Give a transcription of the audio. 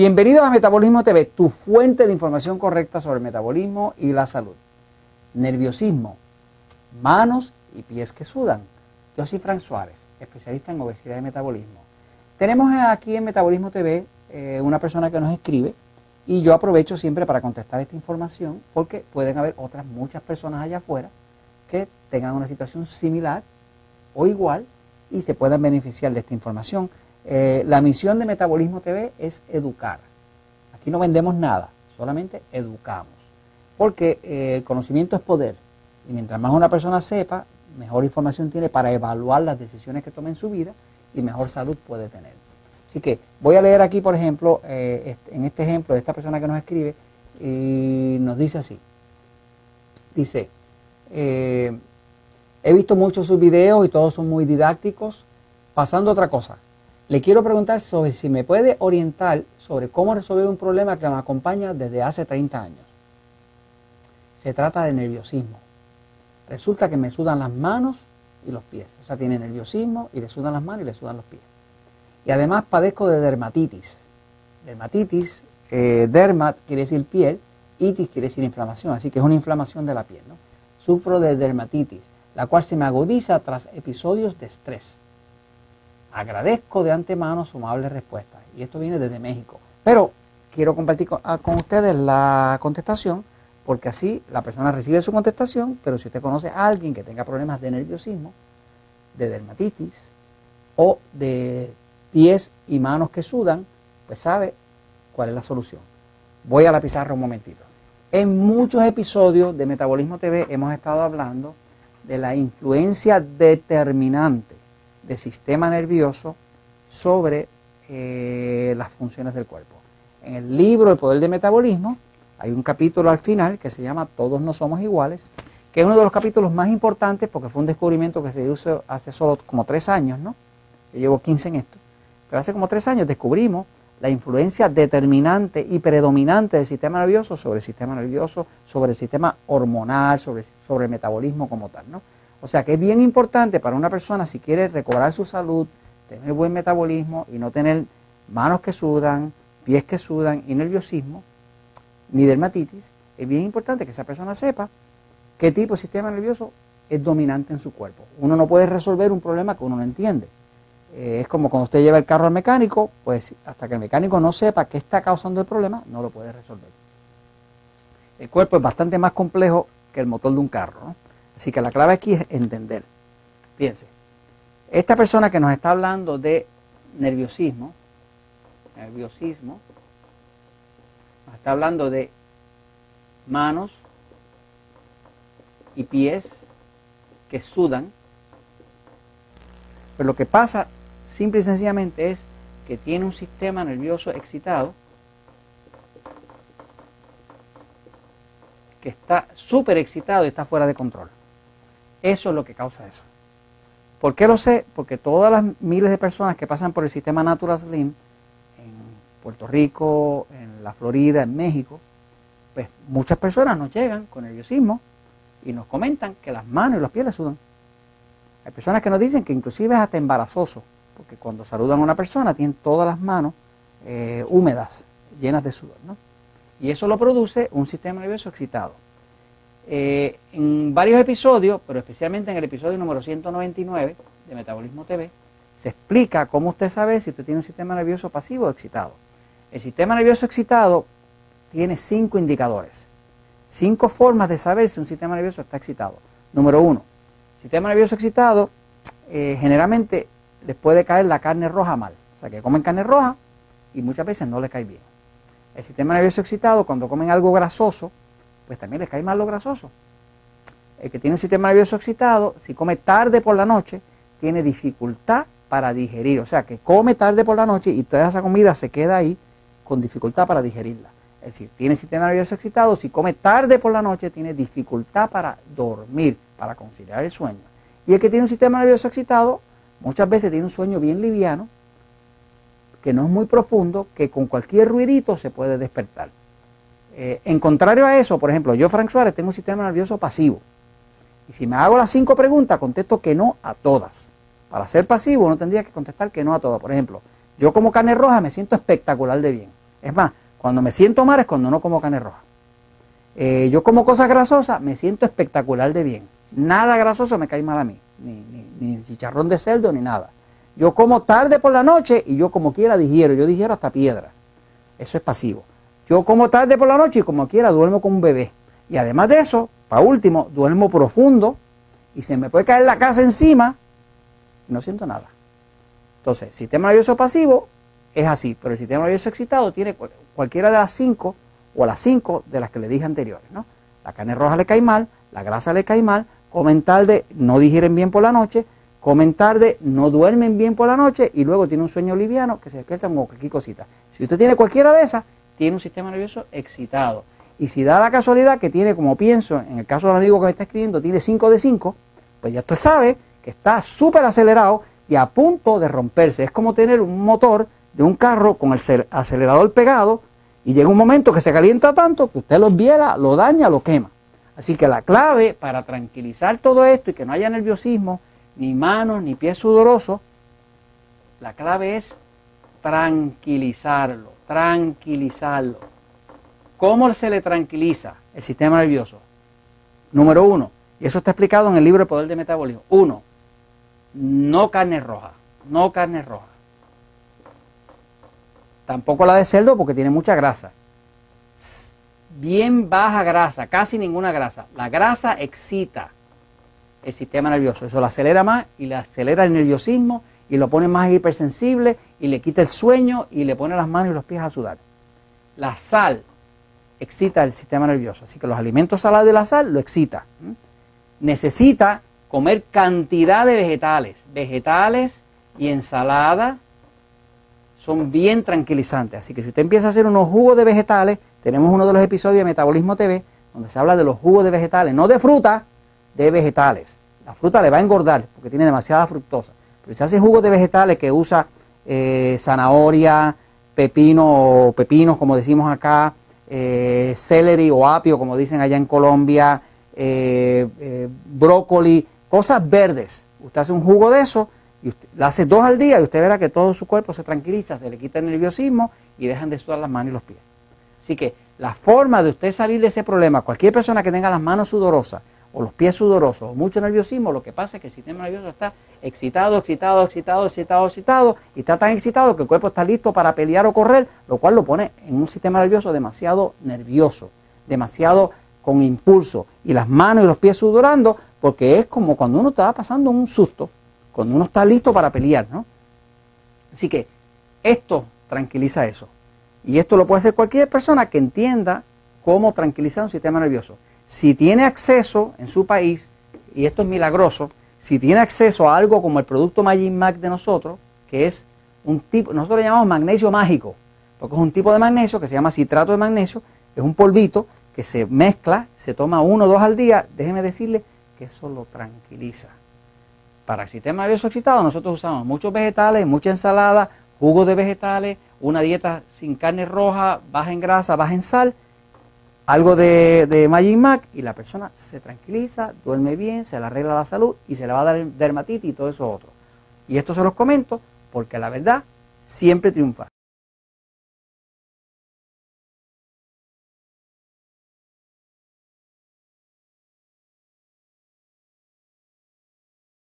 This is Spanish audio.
Bienvenidos a Metabolismo TV, tu fuente de información correcta sobre el metabolismo y la salud. Nerviosismo, manos y pies que sudan. Yo soy Frank Suárez, especialista en obesidad y metabolismo. Tenemos aquí en Metabolismo TV eh, una persona que nos escribe y yo aprovecho siempre para contestar esta información porque pueden haber otras muchas personas allá afuera que tengan una situación similar o igual y se puedan beneficiar de esta información. Eh, la misión de Metabolismo TV es educar. Aquí no vendemos nada, solamente educamos. Porque eh, el conocimiento es poder. Y mientras más una persona sepa, mejor información tiene para evaluar las decisiones que tome en su vida y mejor salud puede tener. Así que voy a leer aquí, por ejemplo, eh, en este ejemplo de esta persona que nos escribe, y nos dice así. Dice, he visto muchos sus videos y todos son muy didácticos. Pasando otra cosa, le quiero preguntar sobre si me puede orientar sobre cómo resolver un problema que me acompaña desde hace 30 años. Se trata de nerviosismo. Resulta que me sudan las manos y los pies. O sea, tiene nerviosismo y le sudan las manos y le sudan los pies. Y además padezco de dermatitis. Dermatitis, eh, dermat quiere decir piel, itis quiere decir inflamación, así que es una inflamación de la piel. ¿no? Sufro de dermatitis, la cual se me agudiza tras episodios de estrés. Agradezco de antemano su amable respuesta. Y esto viene desde México. Pero quiero compartir ah, con, ustedes la contestación, porque así la persona recibe su contestación, pero si usted conoce a alguien que tenga problemas de nerviosismo, de dermatitis o de pies y manos que sudan, pues sabe cuál es la solución. Voy a la pizarra un momentito. En muchos episodios de Metabolismo TV hemos estado hablando de la influencia determinante del sistema nervioso sobre eh, las funciones del cuerpo. En el libro El Poder del Metabolismo hay un capítulo al final que se llama Todos no somos iguales, que es uno de los capítulos más importantes porque fue un descubrimiento que se hizo hace solo como tres años, ¿no? Yo llevo 15 en esto. Pero hace como tres años descubrimos la influencia determinante y predominante del sistema nervioso sobre el sistema nervioso, sobre el sistema hormonal, sobre, sobre el metabolismo como tal, ¿no? O sea que es bien importante para una persona si quiere recobrar su salud, tener buen metabolismo y no tener manos que sudan, pies que sudan y nerviosismo, ni dermatitis, es bien importante que esa persona sepa qué tipo de sistema nervioso es dominante en su cuerpo. Uno no puede resolver un problema que uno no entiende. Eh, es como cuando usted lleva el carro al mecánico, pues hasta que el mecánico no sepa qué está causando el problema, no lo puede resolver. El cuerpo es bastante más complejo que el motor de un carro. ¿no? Así que la clave aquí es entender. Fíjense, esta persona que nos está hablando de nerviosismo, nerviosismo, nos está hablando de manos y pies que sudan. Pero lo que pasa simple y sencillamente es que tiene un sistema nervioso excitado que está súper excitado y está fuera de control. Eso es lo que causa eso. ¿Por qué lo sé? Porque todas las miles de personas que pasan por el sistema Natural Slim en Puerto Rico, en la Florida, en México, pues muchas personas nos llegan con nerviosismo y nos comentan que las manos y los pies les sudan. Hay personas que nos dicen que inclusive es hasta embarazoso, porque cuando saludan a una persona tienen todas las manos eh, húmedas, llenas de sudor. ¿no? Y eso lo produce un sistema nervioso excitado. Eh, en varios episodios, pero especialmente en el episodio número 199 de Metabolismo TV, se explica cómo usted sabe si usted tiene un sistema nervioso pasivo o excitado. El sistema nervioso excitado tiene cinco indicadores, cinco formas de saber si un sistema nervioso está excitado. Número uno, sistema nervioso excitado, eh, generalmente les puede caer la carne roja mal, o sea que comen carne roja y muchas veces no les cae bien. El sistema nervioso excitado, cuando comen algo grasoso, pues también les cae mal lo grasoso. El que tiene un sistema nervioso excitado, si come tarde por la noche, tiene dificultad para digerir. O sea, que come tarde por la noche y toda esa comida se queda ahí con dificultad para digerirla. Es decir, tiene sistema nervioso excitado, si come tarde por la noche, tiene dificultad para dormir, para conciliar el sueño. Y el que tiene un sistema nervioso excitado, muchas veces tiene un sueño bien liviano, que no es muy profundo, que con cualquier ruidito se puede despertar. Eh, en contrario a eso, por ejemplo, yo, Frank Suárez, tengo un sistema nervioso pasivo. Y si me hago las cinco preguntas, contesto que no a todas. Para ser pasivo no tendría que contestar que no a todas. Por ejemplo, yo como carne roja me siento espectacular de bien. Es más, cuando me siento mal es cuando no como carne roja. Eh, yo como cosas grasosas, me siento espectacular de bien. Nada grasoso me cae mal a mí, ni, ni, chicharrón de cerdo ni nada. Yo como tarde por la noche y yo como quiera digiero, yo digiero hasta piedra. Eso es pasivo. Yo como tarde por la noche y como quiera duermo como un bebé. Y además de eso, para último, duermo profundo y se me puede caer la casa encima y no siento nada. Entonces, sistema nervioso pasivo es así, pero el sistema nervioso excitado tiene cualquiera de las cinco o las cinco de las que le dije anteriores. ¿no? La carne roja le cae mal, la grasa le cae mal, comen tarde, no digieren bien por la noche, comen tarde, no duermen bien por la noche y luego tiene un sueño liviano que se despierta con cualquier cosita. Si usted tiene cualquiera de esas, tiene un sistema nervioso excitado. Y si da la casualidad que tiene, como pienso, en el caso del amigo que me está escribiendo, tiene 5 de 5, pues ya usted sabe que está súper acelerado y a punto de romperse. Es como tener un motor de un carro con el acelerador pegado y llega un momento que se calienta tanto que usted lo viela, lo daña, lo quema. Así que la clave para tranquilizar todo esto y que no haya nerviosismo, ni manos, ni pies sudorosos, la clave es tranquilizarlo, tranquilizarlo. ¿Cómo se le tranquiliza el sistema nervioso? Número uno, y eso está explicado en el libro El Poder de Metabolismo. Uno, no carne roja, no carne roja. Tampoco la de cerdo porque tiene mucha grasa. Bien baja grasa, casi ninguna grasa. La grasa excita el sistema nervioso. Eso lo acelera más y le acelera el nerviosismo y lo pone más hipersensible y le quita el sueño y le pone las manos y los pies a sudar. La sal excita el sistema nervioso, así que los alimentos salados de la sal lo excita. Necesita comer cantidad de vegetales, vegetales y ensalada son bien tranquilizantes. Así que si usted empieza a hacer unos jugos de vegetales, tenemos uno de los episodios de Metabolismo TV, donde se habla de los jugos de vegetales, no de fruta, de vegetales. La fruta le va a engordar porque tiene demasiada fructosa. Pero si hace jugos de vegetales que usa eh, zanahoria, pepino o pepinos, como decimos acá, eh, celery o apio, como dicen allá en Colombia, eh, brócoli, cosas verdes. Usted hace un jugo de eso y usted, la hace dos al día y usted verá que todo su cuerpo se tranquiliza, se le quita el nerviosismo y dejan de sudar las manos y los pies. Así que la forma de usted salir de ese problema, cualquier persona que tenga las manos sudorosas o los pies sudorosos o mucho nerviosismo, lo que pasa es que el sistema nervioso está excitado, excitado, excitado, excitado, excitado y está tan excitado que el cuerpo está listo para pelear o correr, lo cual lo pone en un sistema nervioso demasiado nervioso, demasiado con impulso y las manos y los pies sudorando porque es como cuando uno está pasando un susto, cuando uno está listo para pelear, ¿no? Así que esto tranquiliza eso. Y esto lo puede hacer cualquier persona que entienda cómo tranquilizar un sistema nervioso. Si tiene acceso en su país, y esto es milagroso, si tiene acceso a algo como el producto Magin Mac de nosotros, que es un tipo, nosotros le llamamos magnesio mágico, porque es un tipo de magnesio que se llama citrato de magnesio, es un polvito que se mezcla, se toma uno o dos al día, déjeme decirle que eso lo tranquiliza. Para el sistema nervioso excitado nosotros usamos muchos vegetales, mucha ensalada, jugos de vegetales, una dieta sin carne roja, baja en grasa, baja en sal, algo de, de Magic Mac y la persona se tranquiliza, duerme bien, se le arregla la salud y se le va a dar dermatitis y todo eso otro. Y esto se los comento porque la verdad siempre triunfa.